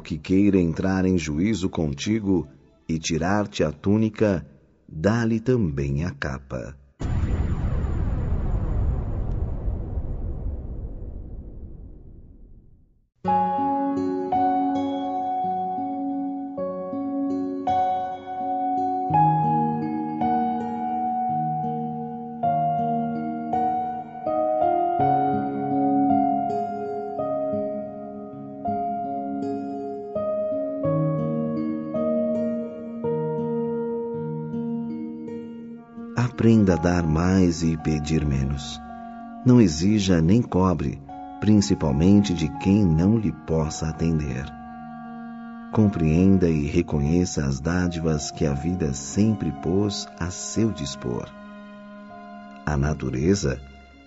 que queira entrar em juízo contigo e tirar-te a túnica, dá-lhe também a capa. Aprenda a dar mais e pedir menos. Não exija nem cobre, principalmente de quem não lhe possa atender. Compreenda e reconheça as dádivas que a vida sempre pôs a seu dispor. A natureza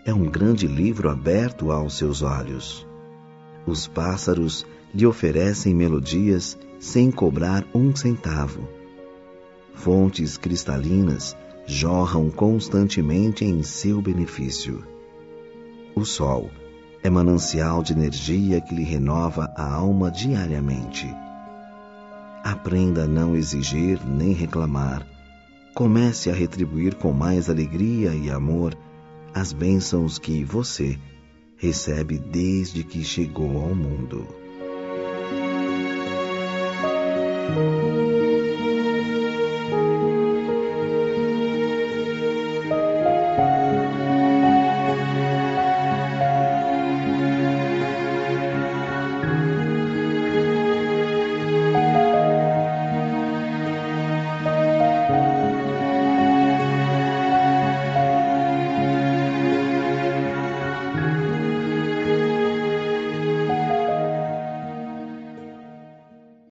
é um grande livro aberto aos seus olhos. Os pássaros lhe oferecem melodias sem cobrar um centavo. Fontes cristalinas jorram constantemente em seu benefício. O sol é manancial de energia que lhe renova a alma diariamente. Aprenda a não exigir nem reclamar. Comece a retribuir com mais alegria e amor as bênçãos que você recebe desde que chegou ao mundo.